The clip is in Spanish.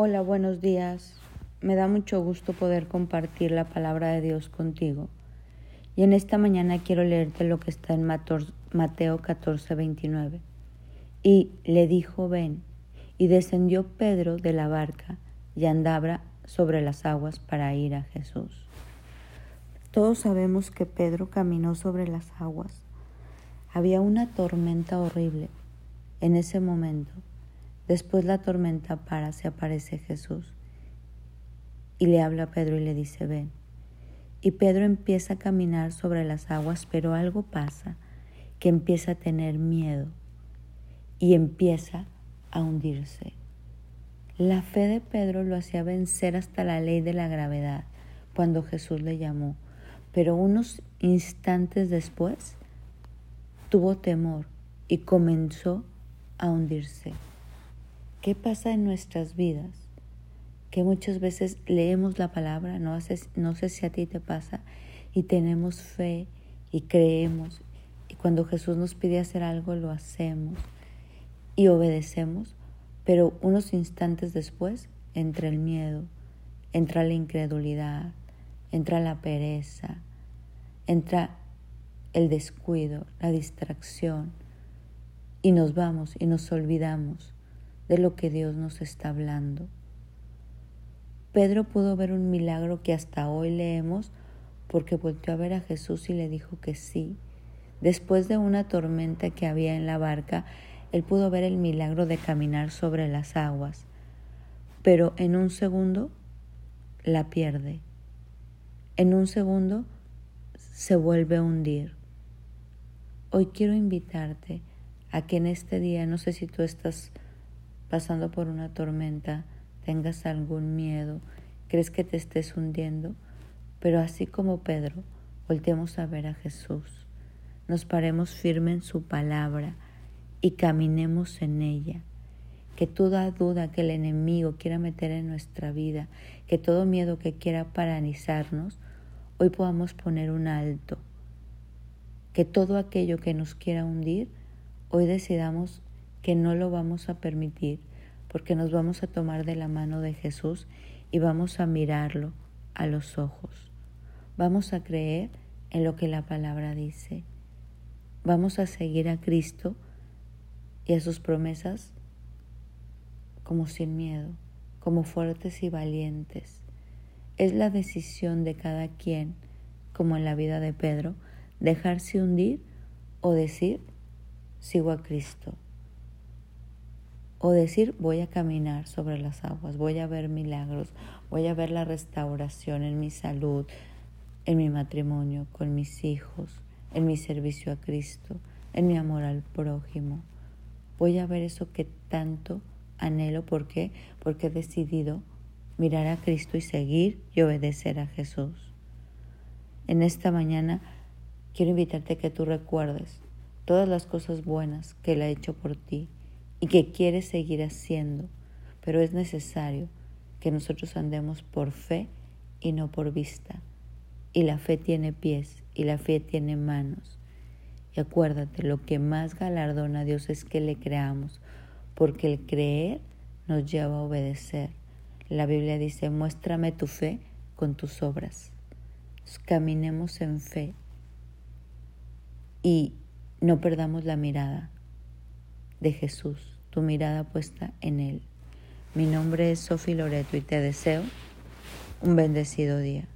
Hola, buenos días. Me da mucho gusto poder compartir la palabra de Dios contigo. Y en esta mañana quiero leerte lo que está en Mateo 14, 29. Y le dijo, ven. Y descendió Pedro de la barca y andaba sobre las aguas para ir a Jesús. Todos sabemos que Pedro caminó sobre las aguas. Había una tormenta horrible en ese momento Después la tormenta para, se aparece Jesús y le habla a Pedro y le dice, ven. Y Pedro empieza a caminar sobre las aguas, pero algo pasa, que empieza a tener miedo y empieza a hundirse. La fe de Pedro lo hacía vencer hasta la ley de la gravedad cuando Jesús le llamó, pero unos instantes después tuvo temor y comenzó a hundirse. ¿Qué pasa en nuestras vidas? Que muchas veces leemos la palabra, no, no sé si a ti te pasa, y tenemos fe y creemos, y cuando Jesús nos pide hacer algo lo hacemos y obedecemos, pero unos instantes después entra el miedo, entra la incredulidad, entra la pereza, entra el descuido, la distracción, y nos vamos y nos olvidamos de lo que Dios nos está hablando. Pedro pudo ver un milagro que hasta hoy leemos porque volteó a ver a Jesús y le dijo que sí. Después de una tormenta que había en la barca, él pudo ver el milagro de caminar sobre las aguas, pero en un segundo la pierde. En un segundo se vuelve a hundir. Hoy quiero invitarte a que en este día, no sé si tú estás pasando por una tormenta, tengas algún miedo, crees que te estés hundiendo, pero así como Pedro, volteemos a ver a Jesús, nos paremos firme en su palabra y caminemos en ella. Que toda duda que el enemigo quiera meter en nuestra vida, que todo miedo que quiera paralizarnos, hoy podamos poner un alto. Que todo aquello que nos quiera hundir, hoy decidamos que no lo vamos a permitir porque nos vamos a tomar de la mano de Jesús y vamos a mirarlo a los ojos. Vamos a creer en lo que la palabra dice. Vamos a seguir a Cristo y a sus promesas como sin miedo, como fuertes y valientes. Es la decisión de cada quien, como en la vida de Pedro, dejarse hundir o decir, sigo a Cristo. O decir, voy a caminar sobre las aguas, voy a ver milagros, voy a ver la restauración en mi salud, en mi matrimonio, con mis hijos, en mi servicio a Cristo, en mi amor al prójimo. Voy a ver eso que tanto anhelo. ¿Por qué? Porque he decidido mirar a Cristo y seguir y obedecer a Jesús. En esta mañana quiero invitarte a que tú recuerdes todas las cosas buenas que Él ha hecho por ti y que quiere seguir haciendo, pero es necesario que nosotros andemos por fe y no por vista. Y la fe tiene pies y la fe tiene manos. Y acuérdate, lo que más galardona a Dios es que le creamos, porque el creer nos lleva a obedecer. La Biblia dice, muéstrame tu fe con tus obras. Caminemos en fe y no perdamos la mirada de Jesús, tu mirada puesta en Él. Mi nombre es Sofi Loreto y te deseo un bendecido día.